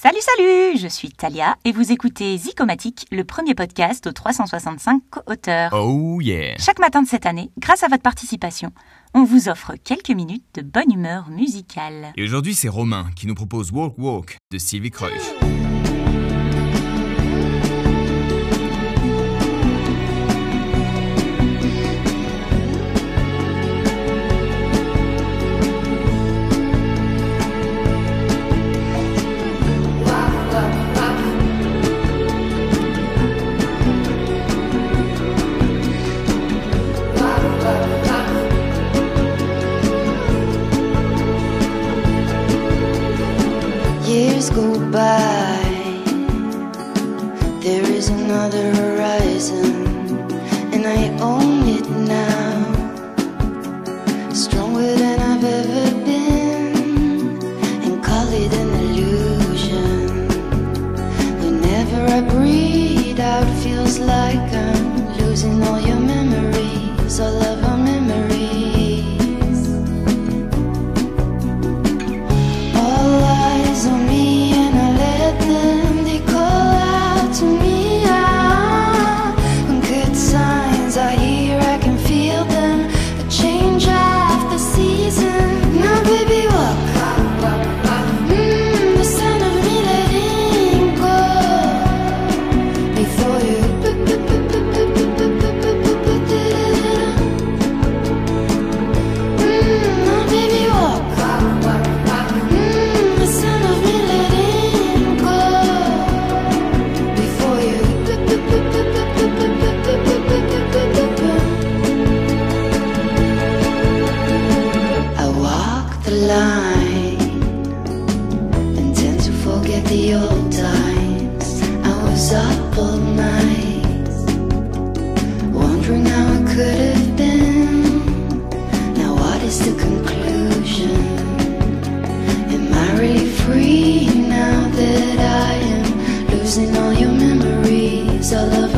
Salut, salut Je suis Talia et vous écoutez Zicomatique, le premier podcast aux 365 co-auteurs. Oh yeah Chaque matin de cette année, grâce à votre participation, on vous offre quelques minutes de bonne humeur musicale. Et aujourd'hui, c'est Romain qui nous propose Walk Walk de Sylvie Kreusch. Another horizon, and I own it now. Stronger than I've ever been, and call it an illusion. Whenever I breathe out, feels like I'm losing all line and tend to forget the old times. I was up all night, wondering how it could have been. Now, what is the conclusion? Am I really free now that I am losing all your memories, all of